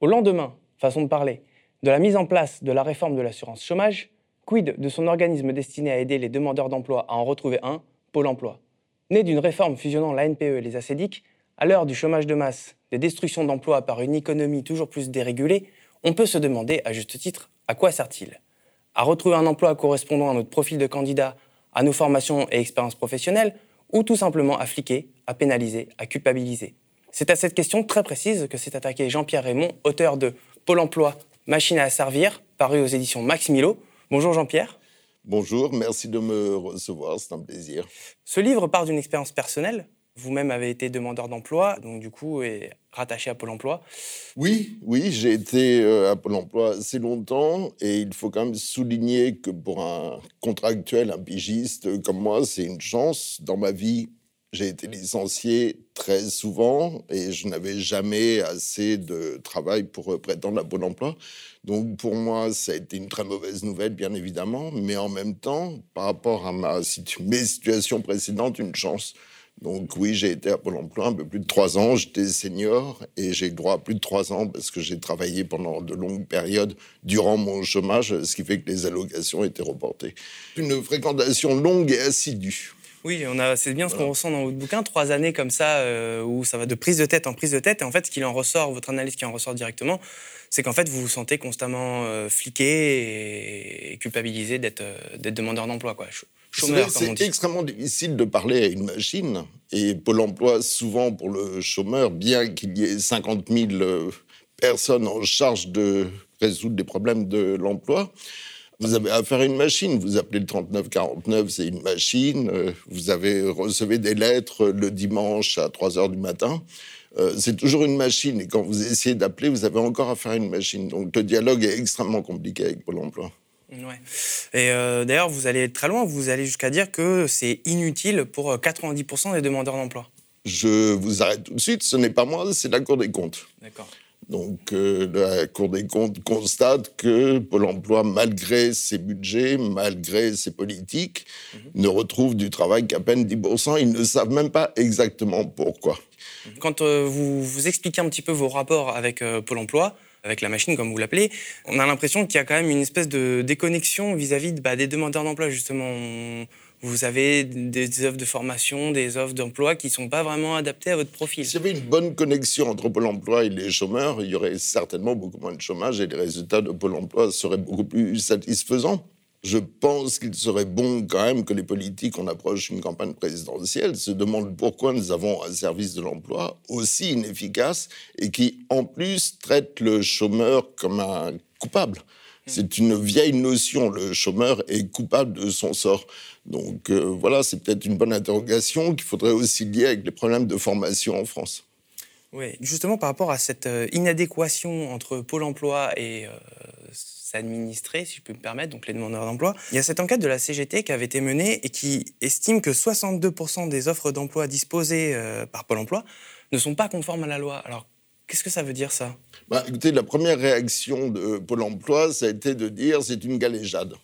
Au lendemain, façon de parler, de la mise en place de la réforme de l'assurance chômage, quid de son organisme destiné à aider les demandeurs d'emploi à en retrouver un, Pôle emploi. Né d'une réforme fusionnant la NPE et les ACEDIC, à l'heure du chômage de masse, des destructions d'emplois par une économie toujours plus dérégulée, on peut se demander, à juste titre, à quoi sert-il? À retrouver un emploi correspondant à notre profil de candidat, à nos formations et expériences professionnelles, ou tout simplement à fliquer, à pénaliser, à culpabiliser? C'est à cette question très précise que s'est attaqué Jean-Pierre Raymond, auteur de Pôle emploi, machine à servir, paru aux éditions Max Milo. Bonjour Jean-Pierre. Bonjour, merci de me recevoir, c'est un plaisir. Ce livre part d'une expérience personnelle, vous-même avez été demandeur d'emploi, donc du coup est rattaché à Pôle Emploi. Oui, oui, j'ai été euh, à Pôle Emploi assez longtemps et il faut quand même souligner que pour un contractuel, un pigiste comme moi, c'est une chance. Dans ma vie, j'ai été licencié très souvent et je n'avais jamais assez de travail pour prétendre à Pôle Emploi. Donc pour moi, ça a été une très mauvaise nouvelle, bien évidemment, mais en même temps, par rapport à ma mes situations précédentes, une chance. Donc oui, j'ai été à Pôle emploi un peu plus de trois ans. J'étais senior et j'ai droit à plus de trois ans parce que j'ai travaillé pendant de longues périodes durant mon chômage, ce qui fait que les allocations étaient reportées. Une fréquentation longue et assidue. Oui, on a, c'est bien ce qu'on ressent dans votre bouquin, trois années comme ça, euh, où ça va de prise de tête en prise de tête. Et en fait, ce qu'il en ressort, votre analyse qui en ressort directement, c'est qu'en fait, vous vous sentez constamment euh, fliqué et culpabilisé d'être, euh, d'être demandeur d'emploi. Quoi. C'est extrêmement difficile de parler à une machine. Et Pôle emploi, souvent pour le chômeur, bien qu'il y ait 50 000 euh, personnes en charge de résoudre des problèmes de l'emploi, vous avez affaire à une machine. Vous appelez le 3949, c'est une machine. Euh, vous avez recevez des lettres le dimanche à 3 heures du matin. Euh, c'est toujours une machine. Et quand vous essayez d'appeler, vous avez encore affaire à une machine. Donc le dialogue est extrêmement compliqué avec Pôle emploi. Ouais. Et euh, d'ailleurs, vous allez être très loin, vous allez jusqu'à dire que c'est inutile pour 90% euh, des demandeurs d'emploi. Je vous arrête tout de suite, ce n'est pas moi, c'est la Cour des comptes. D'accord. Donc euh, la Cour des comptes constate que Pôle Emploi, malgré ses budgets, malgré ses politiques, mhm. ne retrouve du travail qu'à peine 10%. Ils ne savent même pas exactement pourquoi. Quand vous, vous expliquez un petit peu vos rapports avec Pôle Emploi, avec la machine, comme vous l'appelez, on a l'impression qu'il y a quand même une espèce de déconnexion vis-à-vis bah, des demandeurs d'emploi, justement. Vous avez des offres de formation, des offres d'emploi qui ne sont pas vraiment adaptées à votre profil. S'il y avait une bonne connexion entre Pôle emploi et les chômeurs, il y aurait certainement beaucoup moins de chômage et les résultats de Pôle emploi seraient beaucoup plus satisfaisants. Je pense qu'il serait bon quand même que les politiques, on approche une campagne présidentielle, se demandent pourquoi nous avons un service de l'emploi aussi inefficace et qui, en plus, traite le chômeur comme un coupable. C'est une vieille notion, le chômeur est coupable de son sort. Donc euh, voilà, c'est peut-être une bonne interrogation qu'il faudrait aussi lier avec les problèmes de formation en France. Oui, justement par rapport à cette euh, inadéquation entre Pôle emploi et euh, s'administrer, si je peux me permettre, donc les demandeurs d'emploi. Il y a cette enquête de la CGT qui avait été menée et qui estime que 62% des offres d'emploi disposées euh, par Pôle emploi ne sont pas conformes à la loi. Alors, qu'est-ce que ça veut dire, ça? Bah, Écoutez, la première réaction de Pôle emploi, ça a été de dire c'est une galéjade.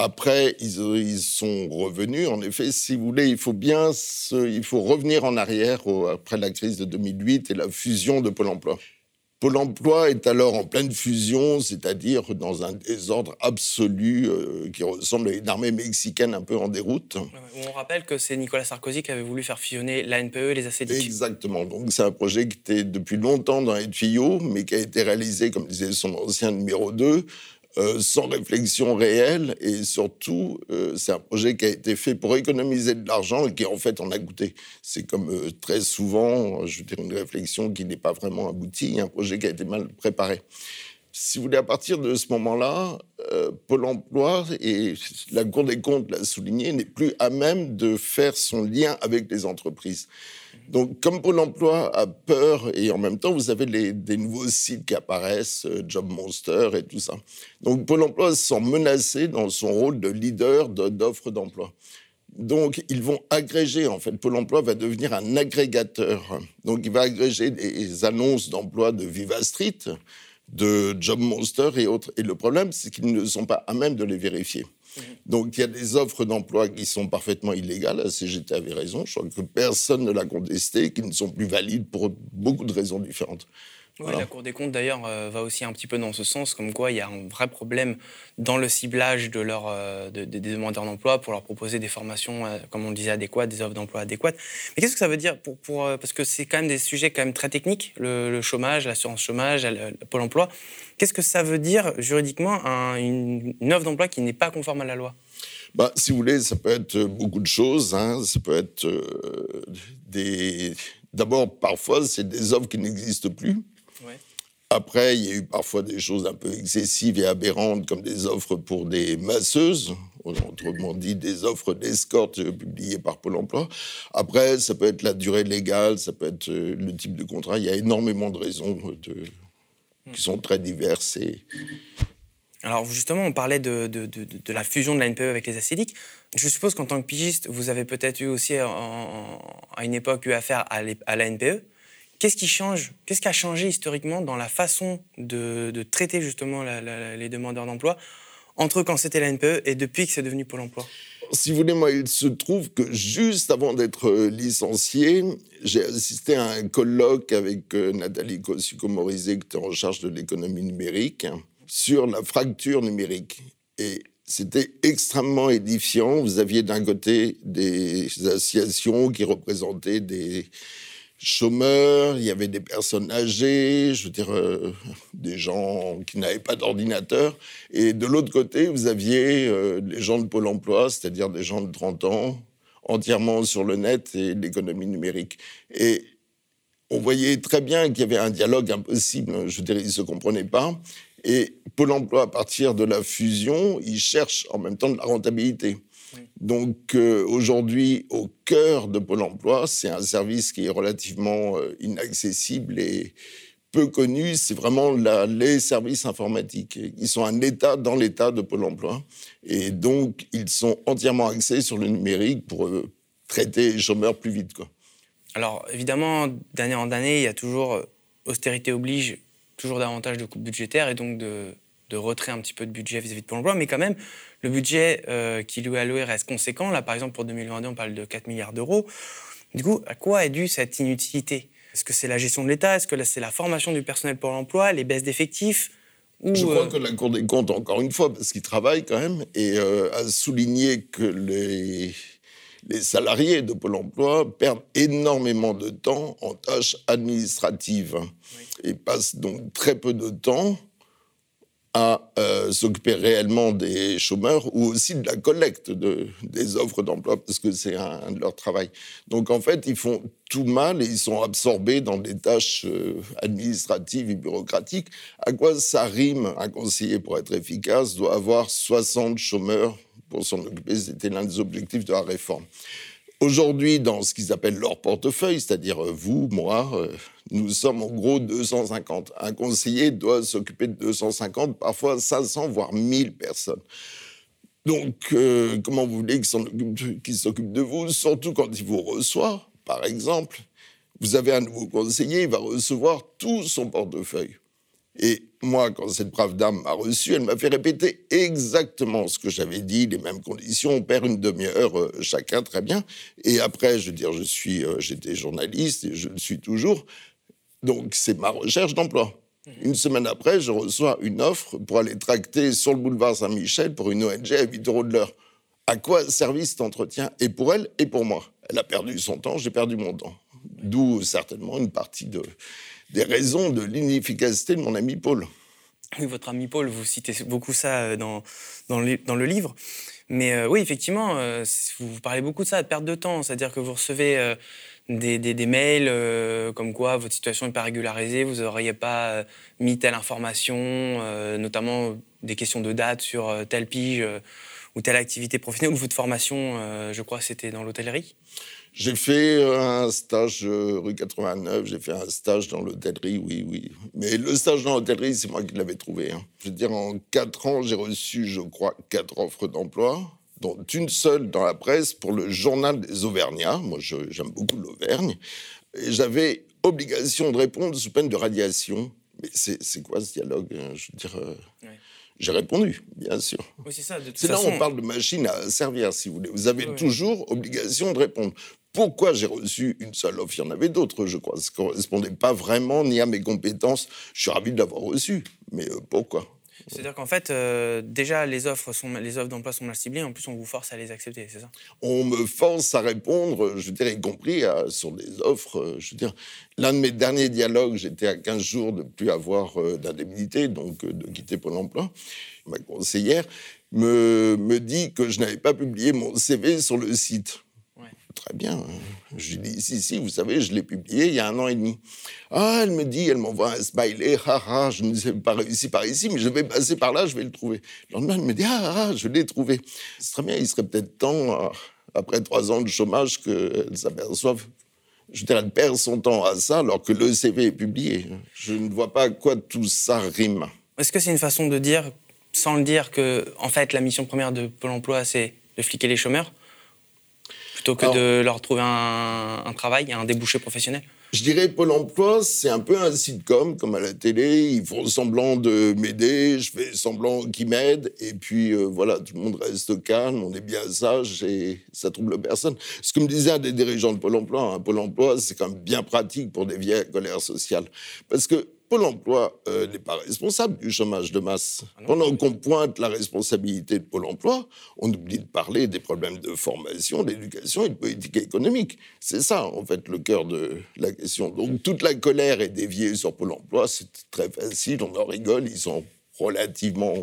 Après, ils, sont revenus. En effet, si vous voulez, il faut bien il faut revenir en arrière après la crise de 2008 et la fusion de Pôle emploi. Pôle emploi est alors en pleine fusion, c'est-à-dire dans un désordre absolu euh, qui ressemble à une armée mexicaine un peu en déroute. On rappelle que c'est Nicolas Sarkozy qui avait voulu faire fusionner l'ANPE et les ACDC. Exactement. Donc c'est un projet qui était depuis longtemps dans les tuyaux, mais qui a été réalisé, comme disait son ancien numéro 2, euh, sans réflexion réelle et surtout, euh, c'est un projet qui a été fait pour économiser de l'argent et qui en fait en a goûté. C'est comme euh, très souvent, je veux dire, une réflexion qui n'est pas vraiment aboutie, un projet qui a été mal préparé. Si vous voulez, à partir de ce moment-là, Pôle emploi, et la Cour des comptes l'a souligné, n'est plus à même de faire son lien avec les entreprises. Donc, comme Pôle emploi a peur, et en même temps, vous avez des nouveaux sites qui apparaissent, euh, Job Monster et tout ça. Donc, Pôle emploi se sent menacé dans son rôle de leader d'offres d'emploi. Donc, ils vont agréger, en fait, Pôle emploi va devenir un agrégateur. Donc, il va agréger des annonces d'emploi de Viva Street, de Job Monster et autres. Et le problème, c'est qu'ils ne sont pas à même de les vérifier. Donc il y a des offres d'emploi qui sont parfaitement illégales. La CGT avait raison. Je crois que personne ne l'a contesté, qui ne sont plus valides pour beaucoup de raisons différentes. Oui, la Cour des comptes, d'ailleurs, euh, va aussi un petit peu dans ce sens, comme quoi il y a un vrai problème dans le ciblage de leur, euh, des demandeurs d'emploi pour leur proposer des formations, euh, comme on le disait, adéquates, des offres d'emploi adéquates. Mais qu'est-ce que ça veut dire pour, pour Parce que c'est quand même des sujets quand même très techniques, le, chômage, l'assurance chômage, le, Pôle emploi. Qu'est-ce que ça veut dire juridiquement une, offre d'emploi qui n'est pas conforme à la loi? Bah, si vous voulez, ça peut être beaucoup de choses. Hein. Ça peut être des. D'abord, parfois, c'est des offres qui n'existent plus. Après, il y a eu parfois des choses un peu excessives et aberrantes, comme des offres pour des masseuses, autrement dit des offres d'escorte publiées par Pôle emploi. Après, ça peut être la durée légale, ça peut être euh, le type de contrat. Il y a énormément de raisons qui sont très diverses. Alors justement, on parlait de, la fusion de la NPE avec les acédiques. Je suppose qu'en tant que pigiste, vous avez peut-être eu aussi à une époque eu affaire à, à la NPE. Qu'est-ce qui change Qu'est-ce qui a changé historiquement dans la façon de, traiter justement les demandeurs d'emploi entre quand c'était la NPE et depuis que c'est devenu Pôle emploi? Si vous voulez, moi, il se trouve que juste avant d'être euh, licencié, j'ai assisté à un colloque avec euh, Nathalie Kosciusko-Morizet, qui était en charge de l'économie numérique, sur la fracture numérique. Et c'était extrêmement édifiant. Vous aviez d'un côté des associations qui représentaient des, chômeurs, il y avait des personnes âgées, je veux dire, euh, des gens qui n'avaient pas d'ordinateur. Et de l'autre côté, vous aviez euh, les gens de Pôle emploi, c'est-à-dire des gens de 30 ans, entièrement sur le net et l'économie numérique. Et on voyait très bien qu'il y avait un dialogue impossible. Je veux dire, ils ne se comprenaient pas. Et Pôle emploi, à partir de la fusion, il cherche en même temps de la rentabilité. Donc euh, aujourd'hui, au cœur de Pôle Emploi, c'est un service qui est relativement euh, inaccessible et peu connu. C'est vraiment les services informatiques. Ils sont un État dans l'État de Pôle Emploi. Et donc, ils sont entièrement axés sur le numérique pour euh, traiter les chômeurs plus vite. Quoi. Alors, évidemment, d'année en année, il y a toujours, austérité oblige, toujours davantage de coupes budgétaires et donc de, de retrait un petit peu de budget vis-à-vis de Pôle emploi, mais quand même, le budget euh, qui lui est alloué reste conséquent. Là, par exemple, pour 2022, on parle de 4 milliards d'euros. Du coup, à quoi est due cette inutilité? Est-ce que c'est la gestion de l'État? Est-ce que c'est la formation du personnel pour l'emploi Les baisses d'effectifs ou, Je crois euh, que la Cour des comptes, encore une fois, parce qu'il travaille quand même, et euh, a souligné que les, les salariés de Pôle emploi perdent énormément de temps en tâches administratives et passent donc très peu de temps à euh, s'occuper réellement des chômeurs ou aussi de la collecte de, des offres d'emploi, parce que c'est un, de leur travail. Donc en fait, ils font tout mal et ils sont absorbés dans des tâches euh, administratives et bureaucratiques. À quoi ça rime? Un conseiller, pour être efficace, doit avoir 60 chômeurs pour s'en occuper. C'était l'un des objectifs de la réforme. Aujourd'hui, dans ce qu'ils appellent leur portefeuille, c'est-à-dire euh, vous, moi, euh, nous sommes en gros 250. Un conseiller doit s'occuper de 250, parfois 500, voire 1000 personnes. Donc, euh, comment vous voulez qu'il s'occupe de vous, surtout quand il vous reçoit, par exemple Vous avez un nouveau conseiller, il va recevoir tout son portefeuille. Et moi, quand cette brave dame m'a reçu, elle m'a fait répéter exactement ce que j'avais dit, les mêmes conditions. On perd une demi-heure euh, chacun, très bien. Et après, je veux dire, je suis, euh, j'étais journaliste et je le suis toujours. Donc, c'est ma recherche d'emploi. Mhm. Une semaine après, je reçois une offre pour aller tracter sur le boulevard Saint-Michel pour une ONG à 8 euros de l'heure. À quoi servi cet entretien Et pour elle et pour moi? Elle a perdu son temps, j'ai perdu mon temps. D'où certainement une partie de, des raisons de l'inefficacité de mon ami Paul. Oui, votre ami Paul, vous citez beaucoup ça euh, dans, dans, le, livre. Mais euh, oui, effectivement, euh, vous parlez beaucoup de ça, de perte de temps. C'est-à-dire que vous recevez des, des, mails comme quoi votre situation n'est pas régularisée, vous n'auriez pas mis telle information, notamment des questions de date sur telle pige ou telle activité professionnelle, ou votre formation, je crois, c'était dans l'hôtellerie j'ai fait un stage euh, rue 89, j'ai fait un stage dans l'hôtellerie, oui, oui. Mais le stage dans l'hôtellerie, c'est moi qui l'avais trouvé. Hein. Je veux dire, en quatre ans, j'ai reçu, je crois, quatre offres d'emploi, dont une seule dans la presse pour le journal des Auvergnats. Moi, j'aime beaucoup l'Auvergne. Et j'avais obligation de répondre sous peine de radiation. Mais c'est quoi ce dialogue hein? Je veux dire. Euh, j'ai répondu, bien sûr. Oui, c'est là où on parle de machine à servir, si vous voulez. Vous avez toujours obligation de répondre. Pourquoi j'ai reçu une seule offre? Il y en avait d'autres, je crois. Ça ne correspondait pas vraiment ni à mes compétences. Je suis ravi de l'avoir reçu. Mais euh, pourquoi? C'est-à-dire qu'en fait, euh, déjà, les offres, sont, les offres d'emploi sont mal ciblées, en plus, on vous force à les accepter, c'est ça? On me force à répondre, je veux dire, y compris sur des offres. Euh, je veux dire, l'un de mes derniers dialogues, j'étais à 15 jours de plus avoir d'indemnité, donc de quitter Pôle emploi. Ma conseillère me, me dit que je n'avais pas publié mon CV sur le site. Très bien. Je lui dis, si, si, vous savez, je l'ai publié il y a un an et demi. Ah, elle me dit, elle m'envoie un smiley, haha, je ne sais pas réussi par ici, mais je vais passer par là, je vais le trouver. Le lendemain, elle me dit, ah, ah je l'ai trouvé. C'est très bien, il serait peut-être temps, euh, après trois ans de chômage, qu'elle s'aperçoive. Je veux dire, elle perd son temps à ça alors que le CV est publié. Je ne vois pas à quoi tout ça rime. Est-ce que c'est une façon de dire, sans le dire, que, en fait, la mission première de Pôle emploi, c'est de fliquer les chômeurs? Plutôt que de leur trouver un, un, travail, un débouché professionnel Je dirais Pôle emploi, c'est un peu un sitcom, comme à la télé. Ils font semblant de m'aider, je fais semblant qu'ils m'aident, et puis euh, voilà, tout le monde reste calme, on est bien sage, et ça trouble personne. Ce que me disait un des dirigeants de Pôle emploi, un hein, Pôle emploi, c'est quand même bien pratique pour des vieilles colères sociales. Parce que Pôle emploi euh, n'est pas responsable du chômage de masse. Ah Pendant qu'on pointe la responsabilité de Pôle emploi, on oublie de parler des problèmes de formation, d'éducation et de politique économique. C'est ça, en fait, le cœur de la question. Donc toute la colère est déviée sur Pôle emploi, c'est très facile, on en rigole, ils sont relativement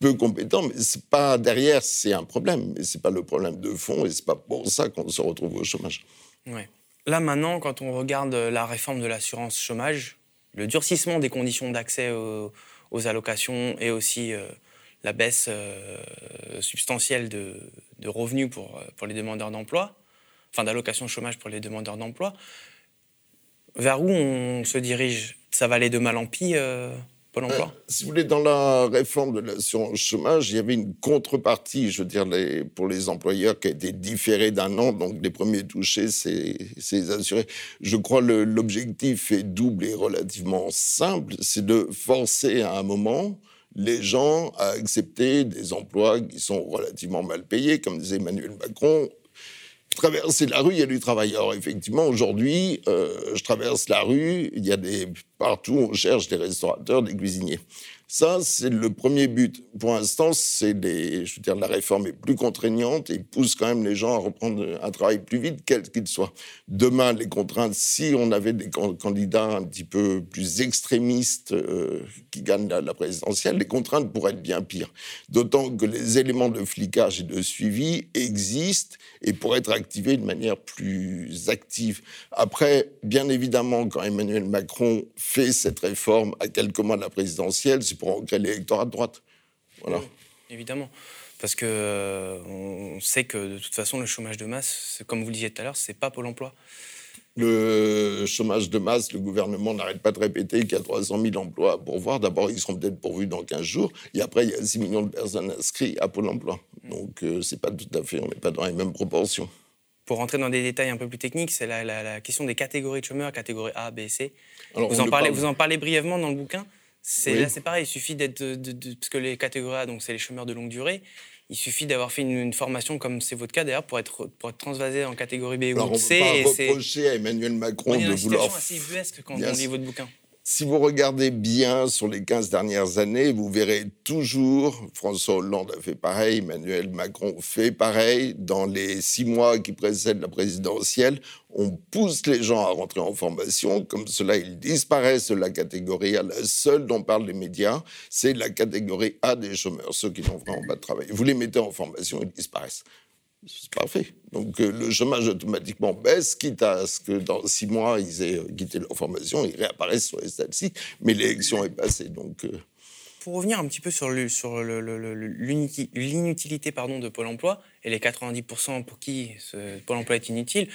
peu compétents, mais c'est pas derrière, c'est un problème, mais c'est pas le problème de fond et c'est pas pour ça qu'on se retrouve au chômage. Ouais. Là maintenant, quand on regarde la réforme de l'assurance chômage, le durcissement des conditions d'accès aux, allocations et aussi euh, la baisse euh, substantielle de, revenus pour, euh, pour les demandeurs d'emploi, enfin d'allocations chômage pour les demandeurs d'emploi. Vers où on se dirige? Ça va aller de mal en pis Pôle emploi euh, Si vous voulez, dans la réforme de l'assurance chômage, il y avait une contrepartie, je veux dire, pour les employeurs qui a été différée d'un an. Donc, les premiers touchés, c'est les assurés. Je crois que l'objectif est double et relativement simple. C'est de forcer à un moment les gens à accepter des emplois qui sont relativement mal payés. Comme disait Emmanuel Macron, traverser la rue, il y a du travail. Alors effectivement, aujourd'hui, euh, je traverse la rue, il y a des partout, on cherche des restaurateurs, des cuisiniers. Ça, c'est le premier but. Pour l'instant, c'est la réforme est plus contraignante et pousse quand même les gens à reprendre un travail plus vite, quel qu'il soit. Demain, les contraintes, si on avait des candidats un petit peu plus extrémistes euh, qui gagnent la, présidentielle, les contraintes pourraient être bien pires. D'autant que les éléments de flicage et de suivi existent et pourraient être activés de manière plus active. Après, bien évidemment, quand Emmanuel Macron fait cette réforme à quelques mois de la présidentielle, pour l'électorat de droite. Voilà. évidemment. Parce que euh, on sait que de toute façon, le chômage de masse, comme vous le disiez tout à l'heure, c'est pas Pôle emploi. Le chômage de masse, le gouvernement n'arrête pas de répéter qu'il y a 300 000 emplois à pourvoir. D'abord, ils seront peut-être pourvus dans 15 jours. Et après, il y a 6 millions de personnes inscrites à Pôle emploi. Donc, euh, c'est pas tout à fait, on n'est pas dans les mêmes proportions. Pour rentrer dans des détails un peu plus techniques, c'est la, question des catégories de chômeurs, catégorie A, B, C. vous, en parlez, vous en parlez brièvement dans le bouquin. C'est là, c'est pareil. Il suffit d'être, parce que les catégories A, donc c'est les chômeurs de longue durée. Il suffit d'avoir fait une, formation comme c'est votre cas d'ailleurs pour être pour être transvasé en catégorie B ou C. On peut pas reprocher à Emmanuel Macron de vouloir. C'est assez ubuesque quand on lit votre bouquin. Si vous regardez bien sur les 15 dernières années, vous verrez toujours, François Hollande a fait pareil, Emmanuel Macron fait pareil. Dans les six mois qui précèdent la présidentielle, on pousse les gens à rentrer en formation. Comme cela, ils disparaissent de la catégorie A. La seule dont parlent les médias, c'est la catégorie A des chômeurs, ceux qui n'ont vraiment pas de travail. Vous les mettez en formation, ils disparaissent. C'est parfait. Donc euh, le chômage automatiquement baisse, quitte à ce que dans six mois, ils aient quitté leur formation, ils réapparaissent sur les statistiques, mais l'élection est passée. Donc, euh. Pour revenir un petit peu sur l'inutilité de Pôle emploi et les 90% pour qui Pôle emploi est inutile,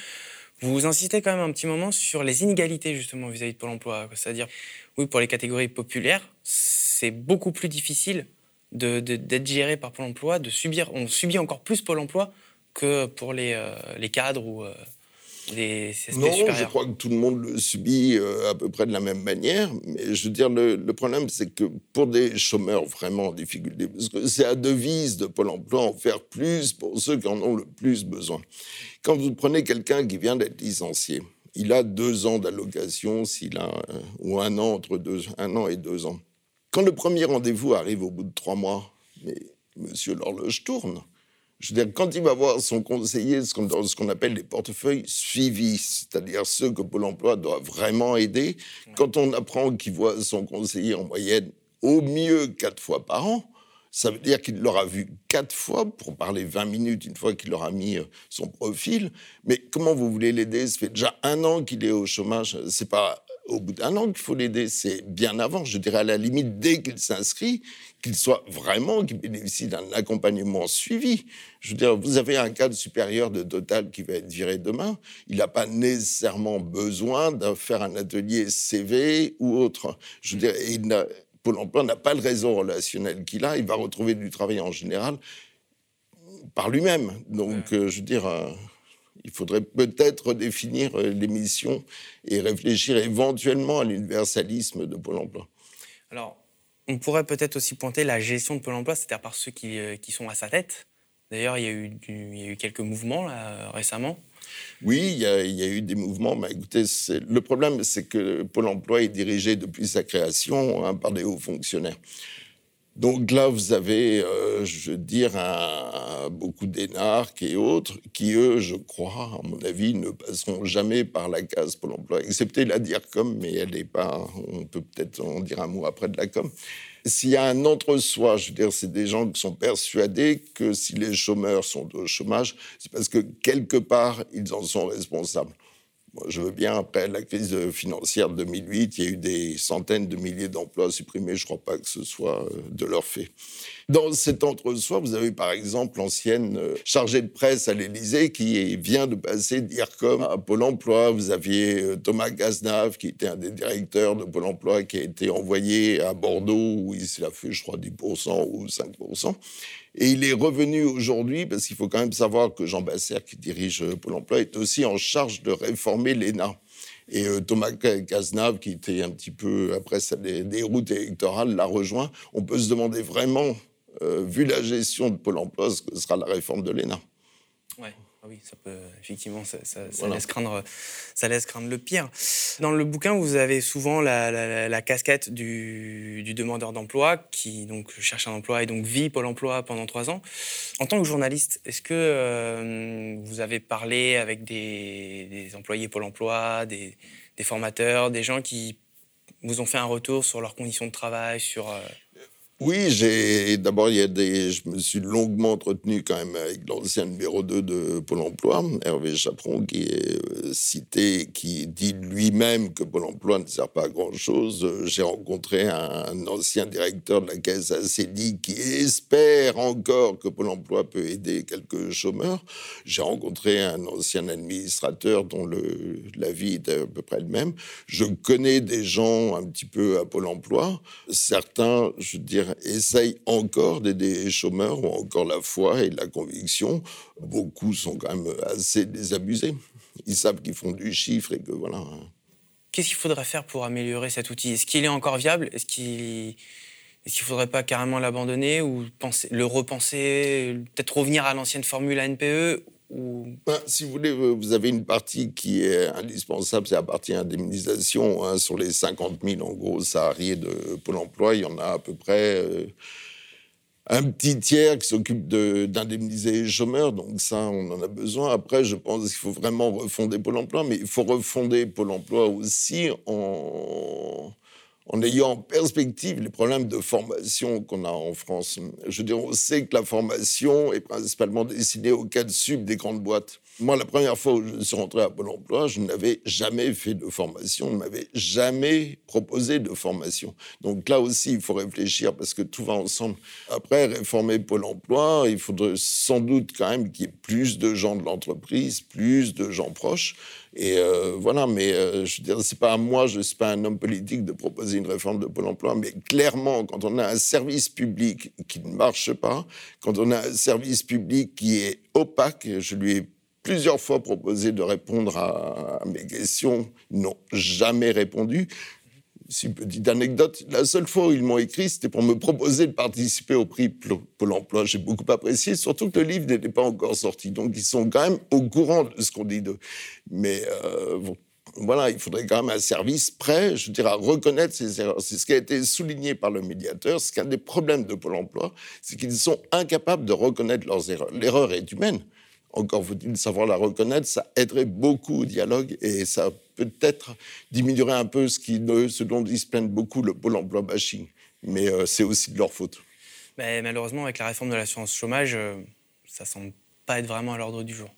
vous insistez quand même un petit moment sur les inégalités justement vis-à-vis de Pôle emploi. C'est-à-dire, oui, pour les catégories populaires, c'est beaucoup plus difficile d'être géré par Pôle emploi, de subir, on subit encore plus Pôle emploi que pour les, euh, les cadres ou. Euh, des Non, je crois que tout le monde le subit euh, à peu près de la même manière. Mais je veux dire, le, problème, c'est que pour des chômeurs vraiment en difficulté, parce que c'est la devise de Pôle emploi, en faire plus pour ceux qui en ont le plus besoin. Quand vous prenez quelqu'un qui vient d'être licencié, il a deux ans d'allocation, s'il a ou un an entre deux, un an et deux ans. Quand le premier rendez-vous arrive au bout de trois mois, mais Monsieur l'horloge tourne. Je veux dire, quand il va voir son conseiller dans ce qu'on appelle les portefeuilles suivis, c'est-à-dire ceux que Pôle emploi doit vraiment aider, quand on apprend qu'il voit son conseiller en moyenne au mieux quatre fois par an, ça veut dire qu'il l'aura vu quatre fois pour parler 20 minutes une fois qu'il aura mis euh, son profil. Mais comment vous voulez l'aider? Ça fait déjà un an qu'il est au chômage. C'est pas au bout d'un an qu'il faut l'aider, c'est bien avant. Je dirais à la limite dès qu'il s'inscrit, qu'il soit vraiment, qu'il bénéficie d'un accompagnement suivi. Je veux dire, vous avez un cadre supérieur de Total qui va être viré demain. Il n'a pas nécessairement besoin de faire un atelier CV ou autre. Je veux dire, il Pôle emploi n'a pas le réseau relationnel qu'il a. Il va retrouver du travail en général par lui-même. Donc, euh, je veux dire, euh, il faudrait peut-être définir euh, les missions et réfléchir éventuellement à l'universalisme de Pôle emploi. Alors, on pourrait peut-être aussi pointer la gestion de Pôle emploi, c'est-à-dire par ceux qui, qui, sont à sa tête. D'ailleurs, il, il, y a eu quelques mouvements là, récemment. Oui, il y, a, eu des mouvements. Mais écoutez, le problème, c'est que Pôle emploi est dirigé depuis sa création hein, par des hauts fonctionnaires. Donc là, vous avez, euh, je veux dire, beaucoup d'énarques et autres qui, eux, je crois, à mon avis, ne passeront jamais par la case Pôle emploi, excepté la DIRCOM, mais elle n'est pas. On peut peut-être en dire un mot après de la com s'il y a un entre-soi, je veux dire, c'est des gens qui sont persuadés que si les chômeurs sont au chômage, c'est parce que quelque part, ils en sont responsables. je veux bien, après la crise financière de 2008, il y a eu des centaines de milliers d'emplois supprimés. Je ne crois pas que ce soit euh, de leur fait. Dans cet entre-soi, vous avez par exemple l'ancienne euh, chargée de presse à l'Élysée qui vient de passer d'IRCOM à Pôle emploi. Vous aviez euh, Thomas Gaznave qui était un des directeurs de Pôle emploi qui a été envoyé à Bordeaux où il a fait, je crois, 10% ou 5%. Et il est revenu aujourd'hui, parce qu'il faut quand même savoir que Jean Basser, qui dirige euh, Pôle emploi, est aussi en charge de réformer l'ENA. Et Thomas Cazenave, qui était un petit peu après des routes électorales, l'a rejoint. On peut se demander vraiment euh, vu la gestion de Pôle emploi, ce que sera la réforme de l'ENA. Ouais. Ah oui, ça peut, effectivement, ça, laisse craindre, ça laisse craindre le pire. Dans le bouquin, vous avez souvent la, casquette du, demandeur d'emploi qui donc cherche un emploi et donc vit Pôle emploi pendant trois ans. En tant que journaliste, est-ce que euh, vous avez parlé avec des, employés Pôle emploi, des, formateurs, des gens qui vous ont fait un retour sur leurs conditions de travail, sur... Euh, oui, d'abord il y a des je me suis longuement entretenu quand même avec l'ancien numéro 2 de Pôle emploi, Hervé Chaperon qui est euh, cité qui dit lui-même que Pôle emploi ne sert pas à grand-chose. J'ai rencontré un, ancien directeur de la caisse ACDI qui espère encore que Pôle emploi peut aider quelques chômeurs. J'ai rencontré un ancien administrateur dont le la vie était à peu près le même. Je connais des gens un petit peu à Pôle emploi, certains, je dirais essaye encore d'aider les chômeurs, ont encore la foi et la conviction. Beaucoup sont quand même assez désabusés. Ils savent qu'ils font du chiffre et que voilà. Qu'est-ce qu'il faudrait faire pour améliorer cet outil? Est-ce qu'il est encore viable? Est-ce qu'il ne faudrait pas carrément l'abandonner ou penser, le repenser, peut-être revenir à l'ancienne formule ANPE ben, si vous voulez, vous avez une partie qui est indispensable, c'est la partie indemnisation. Hein, sur les 50 000, en gros, salariés de Pôle emploi, il y en a à peu près euh, un petit tiers qui s'occupe d'indemniser les chômeurs. Donc ça, on en a besoin. Après, je pense qu'il faut vraiment refonder Pôle emploi, mais il faut refonder Pôle emploi aussi en en ayant en perspective les problèmes de formation qu'on a en France. Je veux dire, on sait que la formation est principalement destinée au cadre sub des grandes boîtes. Moi, la première fois où je suis rentré à Pôle emploi, je n'avais jamais fait de formation, on ne m'avait jamais proposé de formation. Donc là aussi, il faut réfléchir parce que tout va ensemble. Après, réformer Pôle emploi, il faudrait sans doute quand même qu'il y ait plus de gens de l'entreprise, plus de gens proches. Et euh, voilà, mais euh, je veux dire, c'est pas à moi, je suis pas un homme politique de proposer une réforme de Pôle emploi, mais clairement, quand on a un service public qui ne marche pas, quand on a un service public qui est opaque, je lui ai plusieurs fois proposé de répondre à, mes questions. Ils n'ont jamais répondu. Si petite anecdote, la seule fois où ils m'ont écrit, c'était pour me proposer de participer au prix Pôle emploi. J'ai beaucoup apprécié, surtout que le livre n'était pas encore sorti. Donc, ils sont quand même au courant de ce qu'on dit d'eux. Mais euh, voilà, il faudrait quand même un service prêt, je dirais, à reconnaître ces erreurs. C'est ce qui a été souligné par le médiateur. C'est qu'un des problèmes de Pôle emploi, c'est qu'ils sont incapables de reconnaître leurs erreurs. L'erreur est humaine. Encore faut-il savoir la reconnaître. Ça aiderait beaucoup au dialogue et ça peut-être diminuerait un peu ce, qui, ce dont ils se plaignent beaucoup, le Pôle emploi bashing. Mais euh, c'est aussi de leur faute. Mais malheureusement, avec la réforme de l'assurance chômage, euh, ça semble pas être vraiment à l'ordre du jour.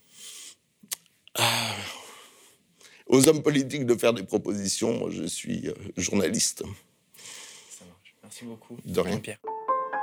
Ah, aux hommes politiques de faire des propositions. Moi, je suis euh, journaliste. Ça marche. Merci beaucoup. De rien. Pierre.